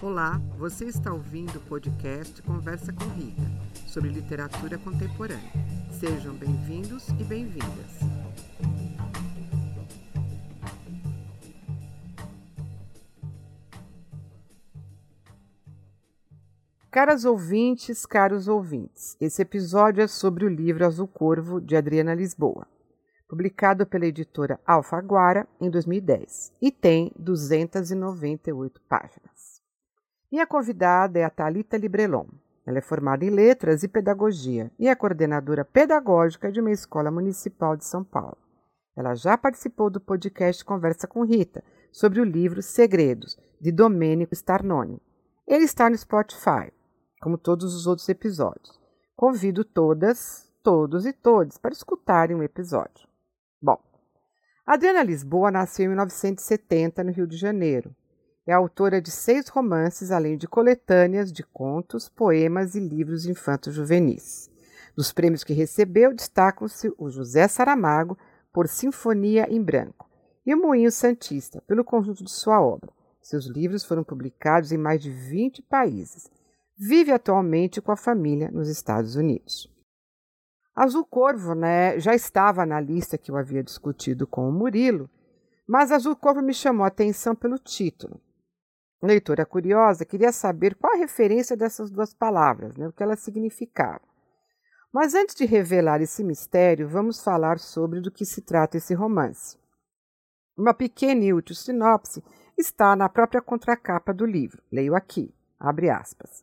Olá, você está ouvindo o podcast Conversa com Rita, sobre literatura contemporânea. Sejam bem-vindos e bem-vindas. Caras ouvintes, caros ouvintes, esse episódio é sobre o livro Azul Corvo de Adriana Lisboa, publicado pela editora Alfaguara em 2010 e tem 298 páginas. Minha convidada é a Talita Librelon. Ela é formada em Letras e Pedagogia e é coordenadora pedagógica de uma escola municipal de São Paulo. Ela já participou do podcast Conversa com Rita sobre o livro Segredos, de Domênico Starnoni. Ele está no Spotify, como todos os outros episódios. Convido todas, todos e todas para escutarem o um episódio. Bom, Adriana Lisboa nasceu em 1970 no Rio de Janeiro é autora de seis romances, além de coletâneas de contos, poemas e livros infantos juvenis. Dos prêmios que recebeu, destacam-se o José Saramago por Sinfonia em Branco e o Moinho Santista pelo conjunto de sua obra. Seus livros foram publicados em mais de 20 países. Vive atualmente com a família nos Estados Unidos. Azul Corvo né, já estava na lista que eu havia discutido com o Murilo, mas Azul Corvo me chamou a atenção pelo título. Leitora curiosa queria saber qual a referência dessas duas palavras, né, o que elas significavam. Mas antes de revelar esse mistério, vamos falar sobre do que se trata esse romance. Uma pequena e útil sinopse está na própria contracapa do livro. Leio aqui, abre aspas.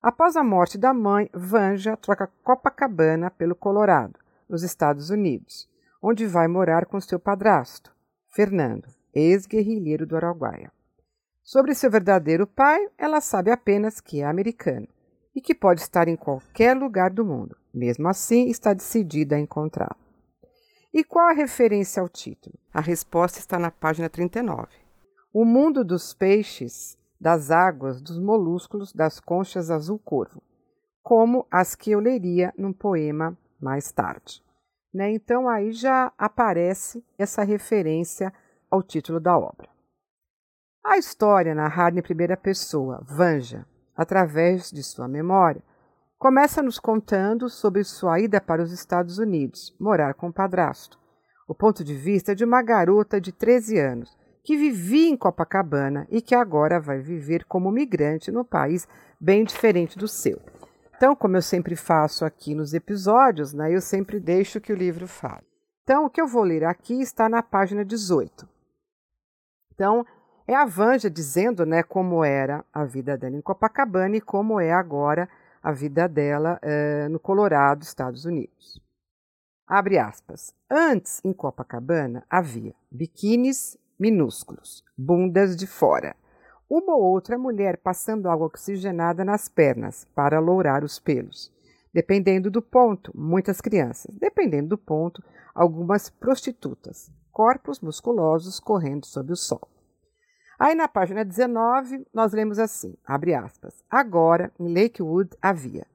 Após a morte da mãe, Vanja troca Copacabana pelo Colorado, nos Estados Unidos, onde vai morar com seu padrasto, Fernando, ex-guerrilheiro do Araguaia. Sobre seu verdadeiro pai, ela sabe apenas que é americano e que pode estar em qualquer lugar do mundo. Mesmo assim, está decidida a encontrá-lo. E qual a referência ao título? A resposta está na página 39. O mundo dos peixes, das águas, dos molúsculos, das conchas azul corvo, como as que eu leria num poema mais tarde. Né? Então aí já aparece essa referência ao título da obra. A história, narrada em primeira pessoa, Vanja, através de sua memória, começa nos contando sobre sua ida para os Estados Unidos, morar com o padrasto. O ponto de vista de uma garota de 13 anos que vivia em Copacabana e que agora vai viver como migrante no país bem diferente do seu. Então, como eu sempre faço aqui nos episódios, né, eu sempre deixo que o livro fale. Então, o que eu vou ler aqui está na página 18. Então, é a Vanja dizendo né, como era a vida dela em Copacabana e como é agora a vida dela é, no Colorado, Estados Unidos. Abre aspas. Antes, em Copacabana, havia biquínis minúsculos, bundas de fora, uma ou outra mulher passando água oxigenada nas pernas para lourar os pelos. Dependendo do ponto, muitas crianças. Dependendo do ponto, algumas prostitutas. Corpos musculosos correndo sob o sol. Aí na página 19, nós lemos assim, abre aspas, agora em Lakewood havia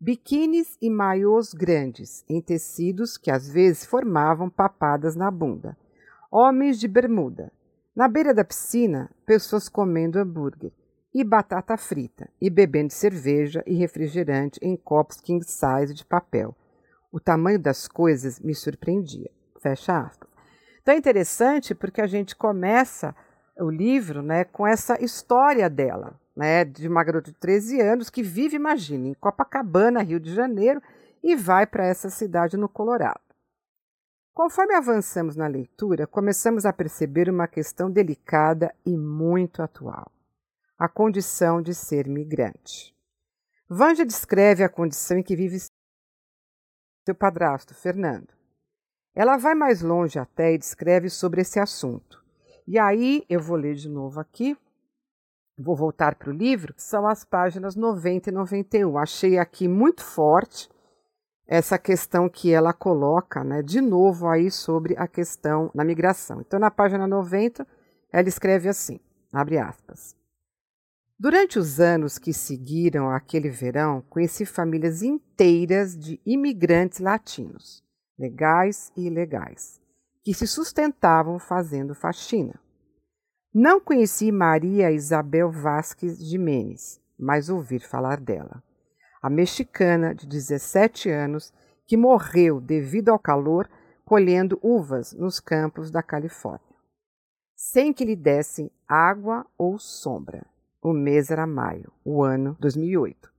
biquínis e maiôs grandes, em tecidos que às vezes formavam papadas na bunda, homens de bermuda. Na beira da piscina, pessoas comendo hambúrguer e batata frita e bebendo cerveja e refrigerante em copos king size de papel. O tamanho das coisas me surpreendia. Fecha aspas. Então é interessante porque a gente começa o livro né, com essa história dela, né, de uma garota de 13 anos que vive, imagine, em Copacabana, Rio de Janeiro, e vai para essa cidade no Colorado. Conforme avançamos na leitura, começamos a perceber uma questão delicada e muito atual: a condição de ser migrante. Vanja descreve a condição em que vive seu padrasto, Fernando. Ela vai mais longe até e descreve sobre esse assunto. E aí eu vou ler de novo aqui. Vou voltar para o livro, são as páginas 90 e 91. Achei aqui muito forte essa questão que ela coloca, né, de novo aí sobre a questão da migração. Então, na página 90, ela escreve assim, abre aspas. Durante os anos que seguiram aquele verão, conheci famílias inteiras de imigrantes latinos, legais e ilegais, que se sustentavam fazendo faxina. Não conheci Maria Isabel Vasques Jimenez, mas ouvi falar dela. A mexicana de 17 anos que morreu devido ao calor colhendo uvas nos campos da Califórnia, sem que lhe dessem água ou sombra. O mês era maio, o ano 2008.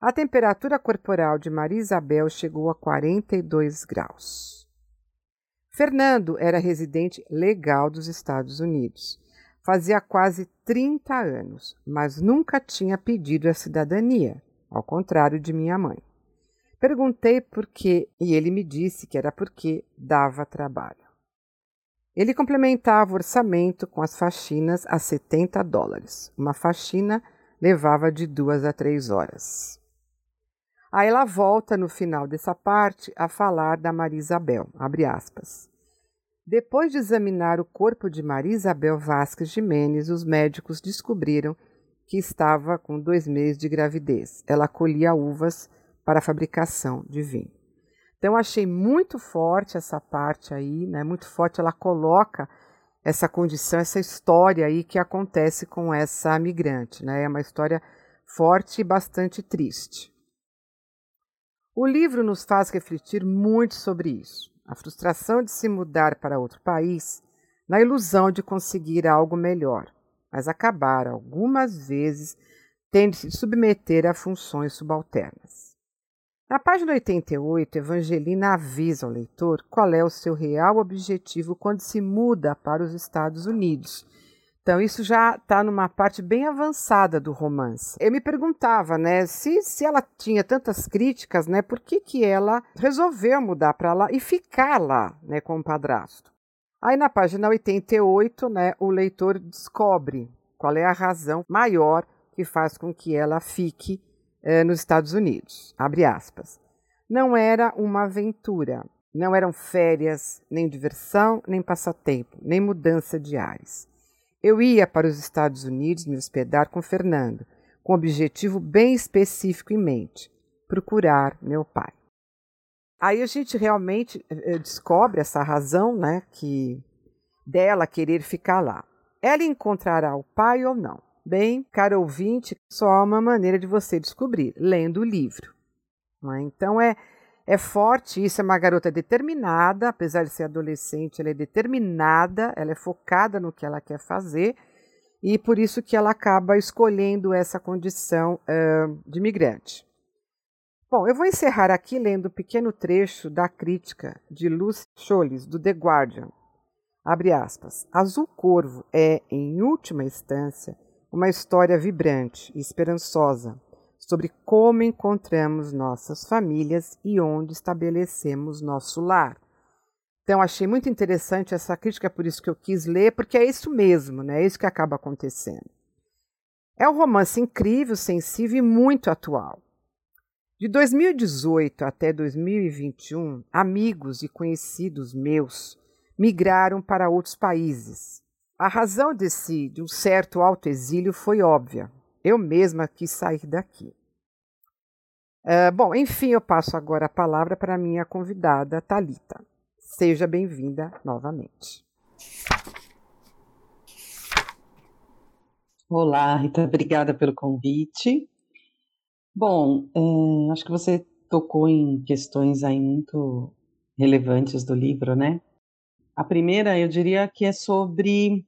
A temperatura corporal de Maria Isabel chegou a 42 graus. Fernando era residente legal dos Estados Unidos. Fazia quase 30 anos, mas nunca tinha pedido a cidadania, ao contrário de minha mãe. Perguntei por quê e ele me disse que era porque dava trabalho. Ele complementava o orçamento com as faxinas a 70 dólares. Uma faxina levava de duas a três horas. Aí ela volta no final dessa parte a falar da Maria Isabel, abre aspas. Depois de examinar o corpo de Maria Isabel Vasques Jimenez, os médicos descobriram que estava com dois meses de gravidez. Ela colhia uvas para a fabricação de vinho. Então achei muito forte essa parte aí, né? Muito forte ela coloca essa condição, essa história aí que acontece com essa migrante, né? É uma história forte e bastante triste. O livro nos faz refletir muito sobre isso. A frustração de se mudar para outro país, na ilusão de conseguir algo melhor, mas acabar algumas vezes tendo de se submeter a funções subalternas. Na página 88, Evangelina avisa ao leitor qual é o seu real objetivo quando se muda para os Estados Unidos então, isso já está numa parte bem avançada do romance. Eu me perguntava, né, se, se ela tinha tantas críticas, né, por que, que ela resolveu mudar para lá e ficar lá, né, com o padrasto. Aí na página 88, né, o leitor descobre qual é a razão maior que faz com que ela fique eh, nos Estados Unidos. Abre aspas. Não era uma aventura, não eram férias, nem diversão, nem passatempo, nem mudança de ares. Eu ia para os Estados Unidos me hospedar com Fernando, com um objetivo bem específico em mente: procurar meu pai. Aí a gente realmente eh, descobre essa razão, né, que dela querer ficar lá. Ela encontrará o pai ou não? Bem, caro ouvinte, só há uma maneira de você descobrir, lendo o livro. É? Então é é forte, isso é uma garota determinada, apesar de ser adolescente, ela é determinada, ela é focada no que ela quer fazer e por isso que ela acaba escolhendo essa condição uh, de migrante. Bom, eu vou encerrar aqui lendo um pequeno trecho da crítica de Lucy Scholes, do The Guardian. Abre aspas. Azul Corvo é, em última instância, uma história vibrante e esperançosa sobre como encontramos nossas famílias e onde estabelecemos nosso lar. Então, achei muito interessante essa crítica, por isso que eu quis ler, porque é isso mesmo, né? é isso que acaba acontecendo. É um romance incrível, sensível e muito atual. De 2018 até 2021, amigos e conhecidos meus migraram para outros países. A razão desse de um certo autoexílio foi óbvia. Eu mesma quis sair daqui. Uh, bom, enfim, eu passo agora a palavra para a minha convidada, Talita. Seja bem-vinda novamente. Olá, Rita, obrigada pelo convite. Bom, é, acho que você tocou em questões aí muito relevantes do livro, né? A primeira, eu diria que é sobre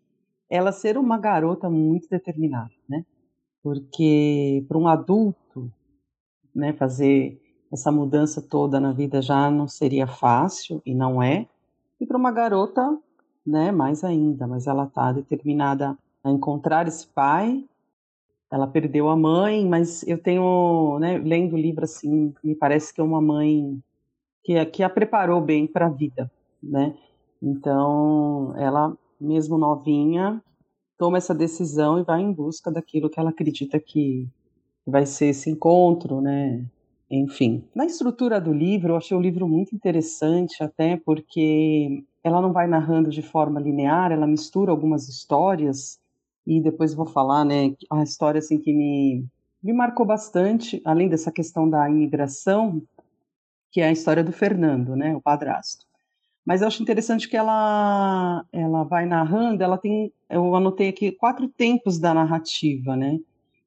ela ser uma garota muito determinada, né? Porque para um adulto, né, fazer essa mudança toda na vida já não seria fácil e não é, e para uma garota, né, mais ainda, mas ela está determinada a encontrar esse pai. Ela perdeu a mãe, mas eu tenho, né, lendo o livro assim, me parece que é uma mãe que, que a preparou bem para a vida, né? Então, ela mesmo novinha, toma essa decisão e vai em busca daquilo que ela acredita que vai ser esse encontro, né? Enfim, na estrutura do livro, eu achei o livro muito interessante, até porque ela não vai narrando de forma linear, ela mistura algumas histórias e depois vou falar, né, a história assim que me me marcou bastante, além dessa questão da imigração, que é a história do Fernando, né, o padrasto. Mas eu acho interessante que ela, ela vai narrando, ela tem, eu anotei aqui quatro tempos da narrativa, né?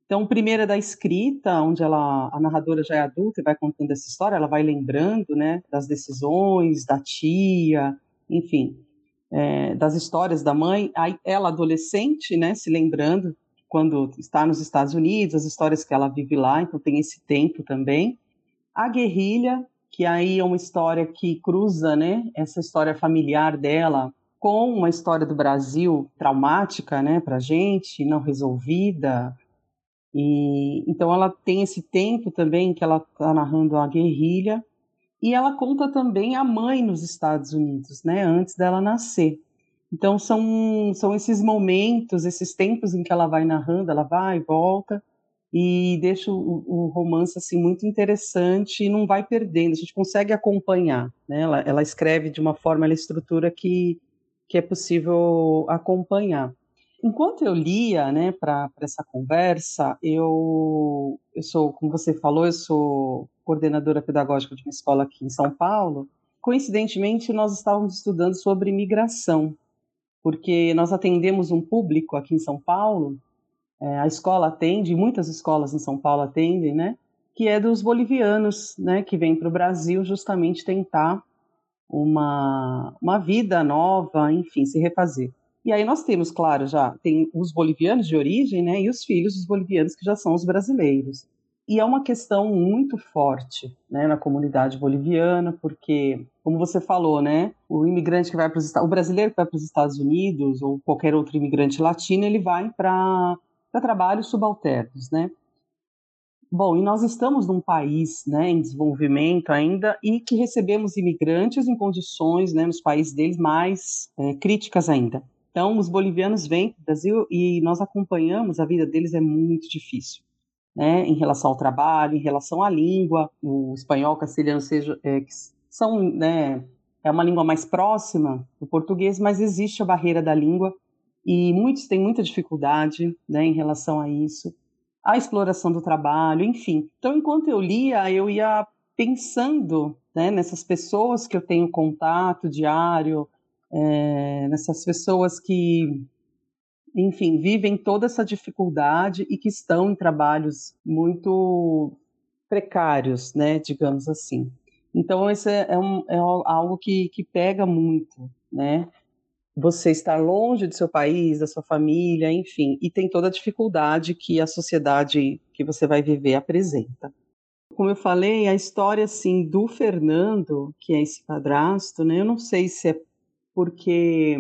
Então, o primeiro é da escrita, onde ela, a narradora já é adulta e vai contando essa história, ela vai lembrando, né, das decisões da tia, enfim, é, das histórias da mãe. Aí, ela adolescente, né, se lembrando quando está nos Estados Unidos, as histórias que ela vive lá, então tem esse tempo também. A guerrilha, que aí é uma história que cruza, né, essa história familiar dela com uma história do Brasil traumática, né, para gente, não resolvida. E então ela tem esse tempo também que ela está narrando a guerrilha e ela conta também a mãe nos Estados Unidos, né, antes dela nascer. Então são, são esses momentos, esses tempos em que ela vai narrando, ela vai e volta e deixa o, o, romance assim muito interessante e não vai perdendo. A gente consegue acompanhar, né? Ela, ela escreve de uma forma, ela estrutura que que é possível acompanhar. Enquanto eu lia, né, para essa conversa, eu, eu sou, como você falou, eu sou coordenadora pedagógica de uma escola aqui em São Paulo. Coincidentemente, nós estávamos estudando sobre migração porque nós atendemos um público aqui em São Paulo, é, a escola atende, muitas escolas em São Paulo atendem, né? Que é dos bolivianos, né? Que vêm para o Brasil justamente tentar uma, uma vida nova, enfim, se refazer. E aí nós temos, claro, já tem os bolivianos de origem, né? E os filhos dos bolivianos que já são os brasileiros. E é uma questão muito forte né, na comunidade boliviana, porque, como você falou, né, o imigrante que vai para os o brasileiro que vai para os Estados Unidos ou qualquer outro imigrante latino, ele vai para trabalhos subalternos, né? Bom, e nós estamos num país né, em desenvolvimento ainda e que recebemos imigrantes em condições, né, nos países deles, mais é, críticas ainda. Então, os bolivianos vêm para o Brasil e nós acompanhamos, a vida deles é muito difícil né, em relação ao trabalho, em relação à língua, o espanhol, castelhano seja, é, são, né, é uma língua mais próxima do português, mas existe a barreira da língua e muitos têm muita dificuldade né, em relação a isso, a exploração do trabalho, enfim. Então, enquanto eu lia, eu ia pensando né, nessas pessoas que eu tenho contato diário, é, nessas pessoas que enfim, vivem toda essa dificuldade e que estão em trabalhos muito precários, né, digamos assim. Então, esse é, um, é algo que, que pega muito, né? Você estar longe do seu país, da sua família, enfim, e tem toda a dificuldade que a sociedade que você vai viver apresenta. Como eu falei, a história, assim, do Fernando, que é esse padrasto, né? Eu não sei se é porque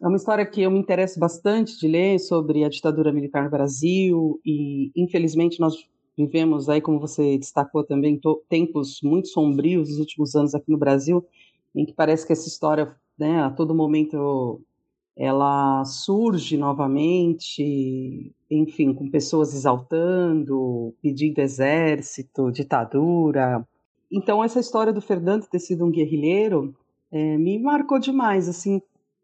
é uma história que eu me interesso bastante de ler sobre a ditadura militar no Brasil e, infelizmente, nós vivemos aí, como você destacou também, tempos muito sombrios nos últimos anos aqui no Brasil, em que parece que essa história, né, a todo momento ela surge novamente, enfim, com pessoas exaltando, pedindo exército, ditadura. Então, essa história do Fernando ter sido um guerrilheiro é, me marcou demais, assim,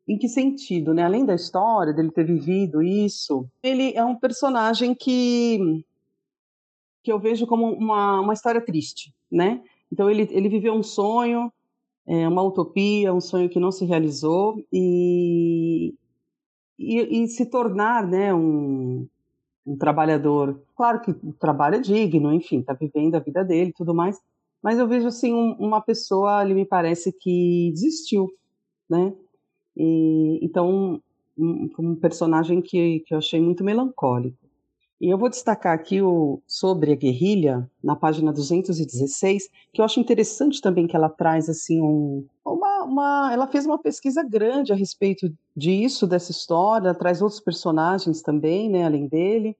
em que sentido, né? Além da história dele ter vivido isso, ele é um personagem que que eu vejo como uma, uma história triste, né? Então ele ele viveu um sonho, é, uma utopia, um sonho que não se realizou e e, e se tornar, né, um, um trabalhador. Claro que o trabalho é digno, enfim, está vivendo a vida dele, e tudo mais. Mas eu vejo assim um, uma pessoa, ali me parece que desistiu, né? E, então, um, um personagem que, que eu achei muito melancólico. E eu vou destacar aqui o, sobre a guerrilha, na página 216, que eu acho interessante também que ela traz assim um, uma, uma, ela fez uma pesquisa grande a respeito disso, dessa história, traz outros personagens também, né, além dele.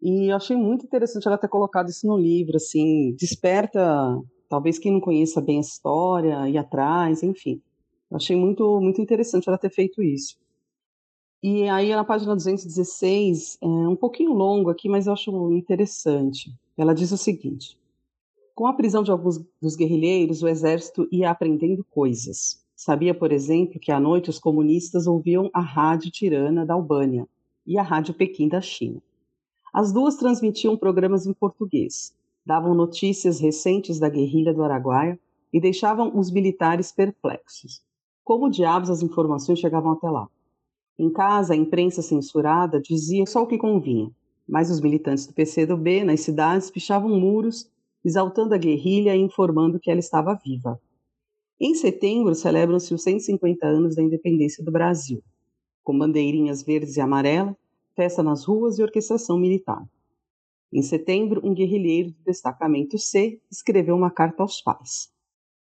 E eu achei muito interessante ela ter colocado isso no livro, assim, desperta talvez quem não conheça bem a história, ir atrás, enfim. Eu achei muito, muito interessante ela ter feito isso. E aí, na página 216, é um pouquinho longo aqui, mas eu acho interessante. Ela diz o seguinte: Com a prisão de alguns dos guerrilheiros, o exército ia aprendendo coisas. Sabia, por exemplo, que à noite os comunistas ouviam a rádio tirana da Albânia e a rádio Pequim da China. As duas transmitiam programas em português, davam notícias recentes da guerrilha do Araguaia e deixavam os militares perplexos. Como diabos as informações chegavam até lá? Em casa, a imprensa censurada dizia só o que convinha, mas os militantes do PCdoB nas cidades pichavam muros, exaltando a guerrilha e informando que ela estava viva. Em setembro, celebram-se os 150 anos da independência do Brasil, com bandeirinhas verdes e amarelas, festa nas ruas e orquestração militar. Em setembro, um guerrilheiro do destacamento C escreveu uma carta aos pais.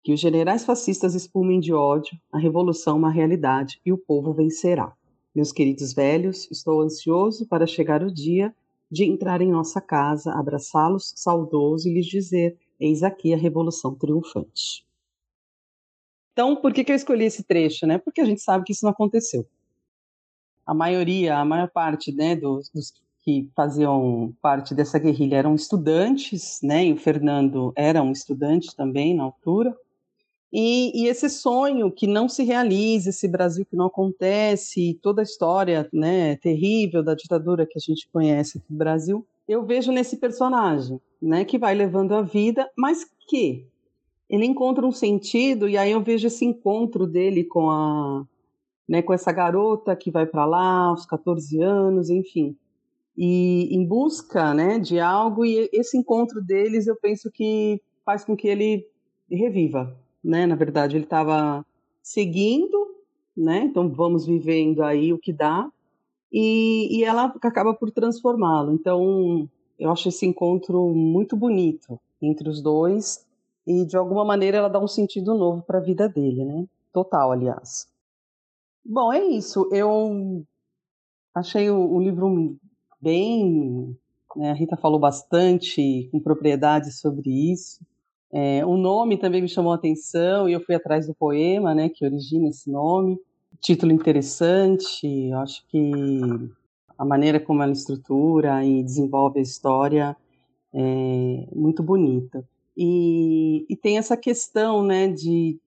Que os generais fascistas espumem de ódio, a revolução é uma realidade e o povo vencerá. Meus queridos velhos, estou ansioso para chegar o dia de entrar em nossa casa, abraçá-los saudoso e lhes dizer: Eis aqui a revolução triunfante. Então, por que, que eu escolhi esse trecho? Né? Porque a gente sabe que isso não aconteceu. A maioria, a maior parte né, dos, dos que faziam parte dessa guerrilha eram estudantes, né? E o Fernando era um estudante também na altura. E, e, esse sonho que não se realiza, esse Brasil que não acontece, toda a história né, terrível da ditadura que a gente conhece aqui no Brasil, eu vejo nesse personagem, né, que vai levando a vida, mas que ele encontra um sentido e aí eu vejo esse encontro dele com a né, com essa garota que vai para lá aos 14 anos, enfim, e em busca, né, de algo e esse encontro deles eu penso que faz com que ele reviva, né? Na verdade, ele estava seguindo, né? Então vamos vivendo aí o que dá e, e ela acaba por transformá-lo. Então eu acho esse encontro muito bonito entre os dois e de alguma maneira ela dá um sentido novo para a vida dele, né? Total, aliás. Bom, é isso. Eu achei o, o livro bem. Né, a Rita falou bastante com propriedade sobre isso. É, o nome também me chamou a atenção e eu fui atrás do poema, né, que origina esse nome. Título interessante, acho que a maneira como ela estrutura e desenvolve a história é muito bonita. E, e tem essa questão, né, de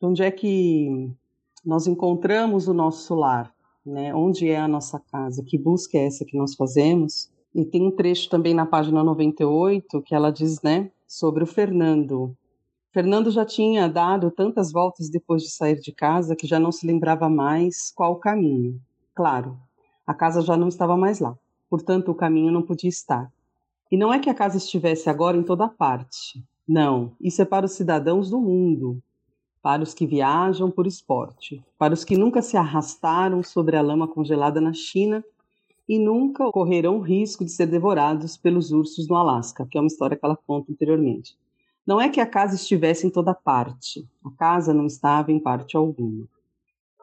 onde é que nós encontramos o nosso lar, né? Onde é a nossa casa? Que busca é essa que nós fazemos? E tem um trecho também na página 98 que ela diz, né, sobre o Fernando. Fernando já tinha dado tantas voltas depois de sair de casa que já não se lembrava mais qual o caminho. Claro, a casa já não estava mais lá, portanto o caminho não podia estar. E não é que a casa estivesse agora em toda parte. Não, isso é para os cidadãos do mundo, para os que viajam por esporte, para os que nunca se arrastaram sobre a lama congelada na China e nunca correrão risco de ser devorados pelos ursos no Alasca, que é uma história que ela conta anteriormente. Não é que a casa estivesse em toda parte, a casa não estava em parte alguma.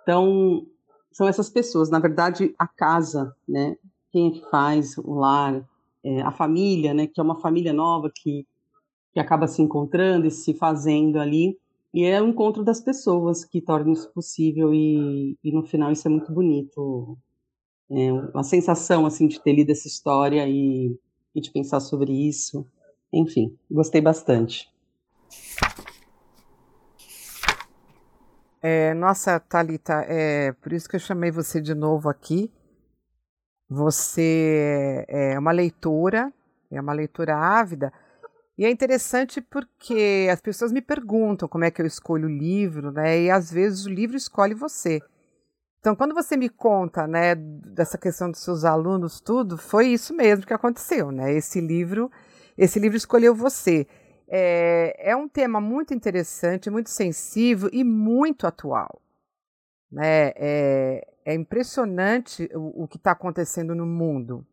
Então, são essas pessoas. Na verdade, a casa, né? Quem é que faz o lar, é, a família, né? Que é uma família nova que, que acaba se encontrando e se fazendo ali. E é o encontro das pessoas que torna isso possível e, e no final isso é muito bonito é, uma sensação assim de ter lido essa história e, e de pensar sobre isso. Enfim, gostei bastante. É, nossa, Talita, é por isso que eu chamei você de novo aqui. Você é uma leitora, é uma leitora ávida, e é interessante porque as pessoas me perguntam como é que eu escolho o livro, né? E às vezes o livro escolhe você. Então, quando você me conta, né, dessa questão dos seus alunos, tudo, foi isso mesmo que aconteceu, né? Esse livro, esse livro escolheu você. É, é um tema muito interessante, muito sensível e muito atual. Né? É, é impressionante o, o que está acontecendo no mundo.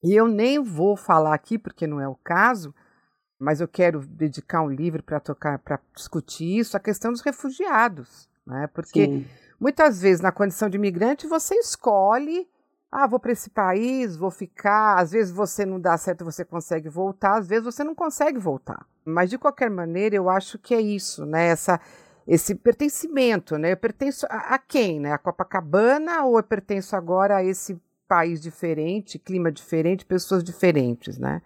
E eu nem vou falar aqui, porque não é o caso, mas eu quero dedicar um livro para tocar, para discutir isso, a questão dos refugiados, né? Porque Sim Muitas vezes, na condição de imigrante, você escolhe, ah, vou para esse país, vou ficar. Às vezes você não dá certo, você consegue voltar, às vezes você não consegue voltar. Mas de qualquer maneira, eu acho que é isso, né? Essa, esse pertencimento, né? Eu pertenço a, a quem, né? A Copacabana ou eu pertenço agora a esse país diferente, clima diferente, pessoas diferentes, né?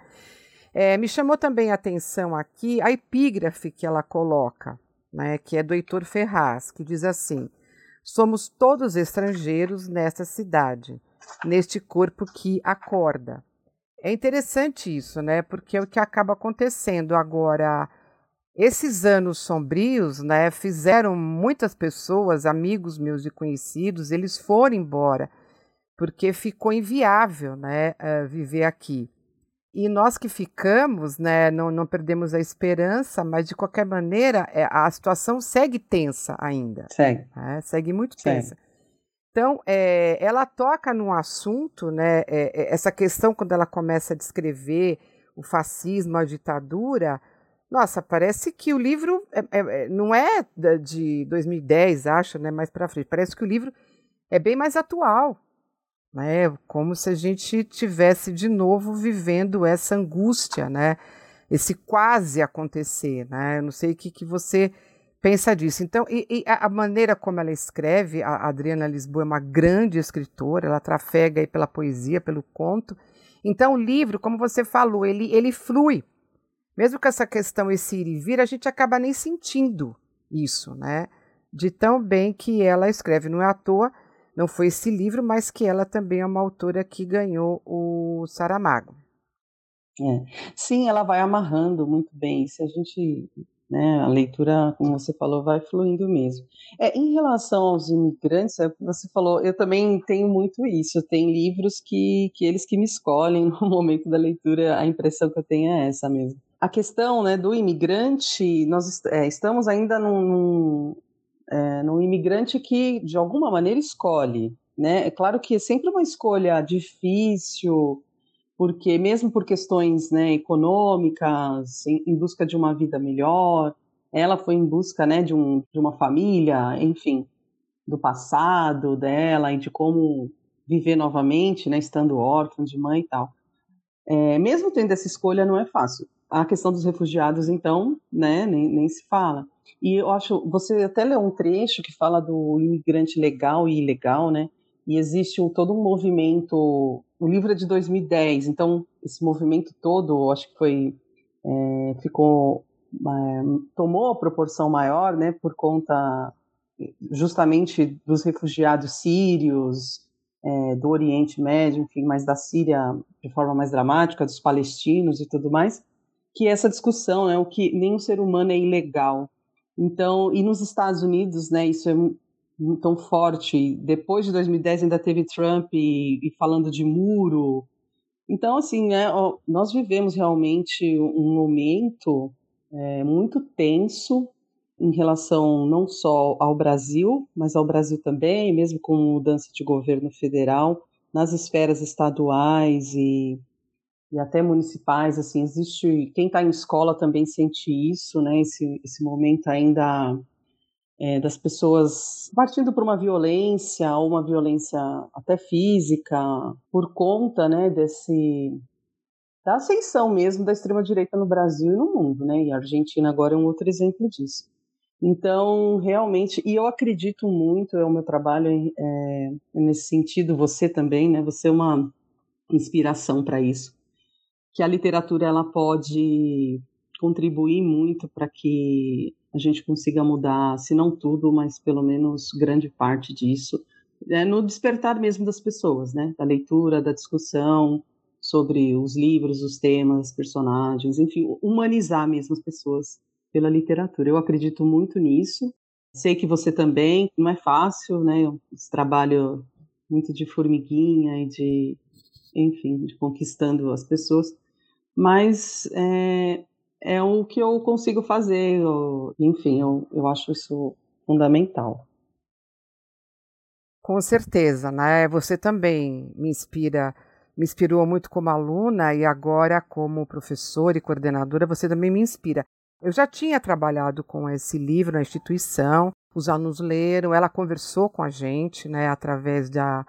É, me chamou também a atenção aqui a epígrafe que ela coloca, né, que é do Heitor Ferraz, que diz assim: Somos todos estrangeiros nesta cidade, neste corpo que acorda. É interessante isso, né? Porque é o que acaba acontecendo agora. esses anos sombrios, né, fizeram muitas pessoas, amigos meus e conhecidos, eles foram embora, porque ficou inviável, né, uh, viver aqui. E nós que ficamos, né, não, não perdemos a esperança, mas de qualquer maneira é, a situação segue tensa ainda. Segue. Né, segue muito segue. tensa. Então, é, ela toca num assunto, né, é, essa questão quando ela começa a descrever o fascismo, a ditadura, nossa, parece que o livro é, é, é não é de 2010, acho, né? Mais para frente. Parece que o livro é bem mais atual, né? Como se a gente tivesse de novo vivendo essa angústia, né? Esse quase acontecer, né? Eu não sei o que, que você pensa disso. Então, e, e a maneira como ela escreve, a Adriana Lisboa é uma grande escritora, ela trafega aí pela poesia, pelo conto. Então, o livro, como você falou, ele, ele flui mesmo com essa questão esse ir e vir, a gente acaba nem sentindo isso, né? De tão bem que ela escreve. Não é à toa, não foi esse livro, mas que ela também é uma autora que ganhou o Saramago. É. Sim, ela vai amarrando muito bem. Se a gente, né, a leitura, como você falou, vai fluindo mesmo. É, em relação aos imigrantes, é, você falou, eu também tenho muito isso. Tem livros que, que eles que me escolhem no momento da leitura, a impressão que eu tenho é essa mesmo a questão né, do imigrante, nós é, estamos ainda num, num, é, num, imigrante que, de alguma maneira, escolhe. Né? É claro que é sempre uma escolha difícil, porque mesmo por questões né, econômicas, em, em, busca de uma vida melhor, ela foi em busca né, de, um, de uma família, enfim, do passado dela e de como viver novamente, né, estando órfã de mãe e tal. É, mesmo tendo essa escolha, não é fácil. A questão dos refugiados, então, né, nem, nem se fala. E eu acho, você até leu um trecho que fala do imigrante legal e ilegal, né? E existe um, todo um movimento. O livro é de 2010, então esse movimento todo, acho que foi é, ficou é, tomou a proporção maior, né? Por conta justamente dos refugiados sírios, é, do Oriente Médio, enfim, mas da Síria de forma mais dramática, dos palestinos e tudo mais que essa discussão, né, o que nenhum ser humano é ilegal. Então, e nos Estados Unidos, né, isso é tão forte. Depois de 2010 ainda teve Trump e, e falando de muro. Então, assim, né, nós vivemos realmente um momento é, muito tenso em relação não só ao Brasil, mas ao Brasil também, mesmo com mudança de governo federal, nas esferas estaduais e e até municipais, assim, existe, quem está em escola também sente isso, né, esse, esse momento ainda é, das pessoas partindo para uma violência, ou uma violência até física, por conta, né, desse, da ascensão mesmo da extrema-direita no Brasil e no mundo, né, e a Argentina agora é um outro exemplo disso. Então, realmente, e eu acredito muito, é o meu trabalho é, nesse sentido, você também, né, você é uma inspiração para isso que a literatura ela pode contribuir muito para que a gente consiga mudar, se não tudo, mas pelo menos grande parte disso, é no despertar mesmo das pessoas, né? Da leitura, da discussão sobre os livros, os temas, personagens, enfim, humanizar mesmo as pessoas pela literatura. Eu acredito muito nisso. Sei que você também, não é fácil, né? Esse trabalho muito de formiguinha e de, enfim, de conquistando as pessoas mas é, é o que eu consigo fazer, eu, enfim, eu, eu acho isso fundamental. Com certeza, né? Você também me inspira, me inspirou muito como aluna e agora como professora e coordenadora, você também me inspira. Eu já tinha trabalhado com esse livro na instituição, os alunos leram, ela conversou com a gente, né, através da,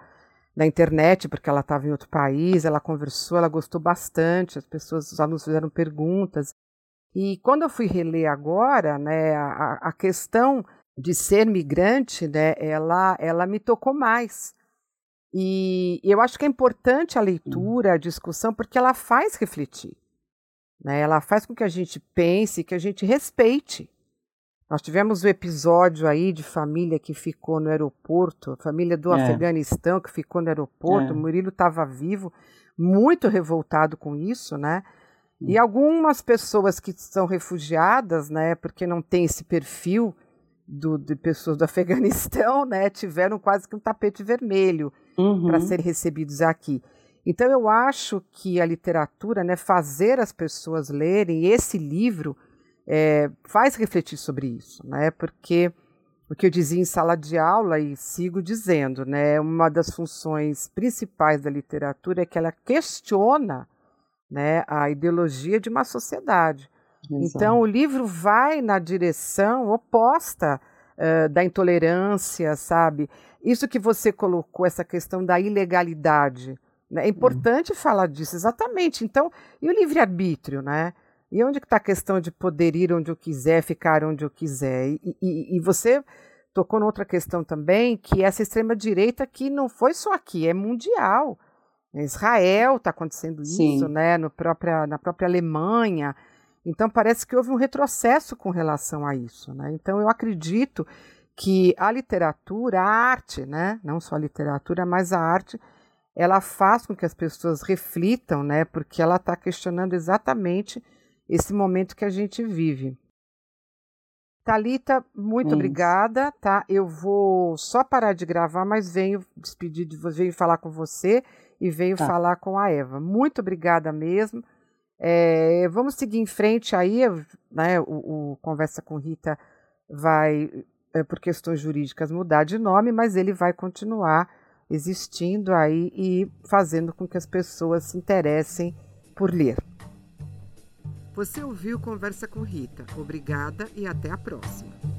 na internet, porque ela estava em outro país, ela conversou, ela gostou bastante, as pessoas, os alunos fizeram perguntas. E quando eu fui reler agora, né, a, a questão de ser migrante, né, ela, ela me tocou mais. E eu acho que é importante a leitura, a discussão, porque ela faz refletir. Né? Ela faz com que a gente pense, que a gente respeite nós tivemos o episódio aí de família que ficou no aeroporto, família do é. Afeganistão que ficou no aeroporto. É. O Murilo estava vivo, muito revoltado com isso, né? E algumas pessoas que são refugiadas, né, porque não tem esse perfil do, de pessoas do Afeganistão, né, tiveram quase que um tapete vermelho uhum. para serem recebidos aqui. Então eu acho que a literatura, né, fazer as pessoas lerem esse livro é, faz refletir sobre isso, né, porque o que eu dizia em sala de aula e sigo dizendo, né, uma das funções principais da literatura é que ela questiona né, a ideologia de uma sociedade. Exato. Então, o livro vai na direção oposta uh, da intolerância, sabe? Isso que você colocou, essa questão da ilegalidade. Né? É importante falar disso, exatamente. Então, e o livre-arbítrio, né? E onde está a questão de poder ir onde eu quiser, ficar onde eu quiser? E, e, e você tocou noutra questão também, que essa extrema-direita que não foi só aqui, é mundial. Israel está acontecendo Sim. isso, né? No própria, na própria Alemanha. Então parece que houve um retrocesso com relação a isso, né? Então eu acredito que a literatura, a arte, né? Não só a literatura, mas a arte, ela faz com que as pessoas reflitam, né? Porque ela está questionando exatamente esse momento que a gente vive. Talita, muito Isso. obrigada, tá? Eu vou só parar de gravar, mas venho despedir de você, venho falar com você e veio tá. falar com a Eva. Muito obrigada mesmo. É, vamos seguir em frente aí, né? O, o Conversa com Rita vai, é, por questões jurídicas, mudar de nome, mas ele vai continuar existindo aí e fazendo com que as pessoas se interessem por ler. Você ouviu Conversa com Rita. Obrigada e até a próxima.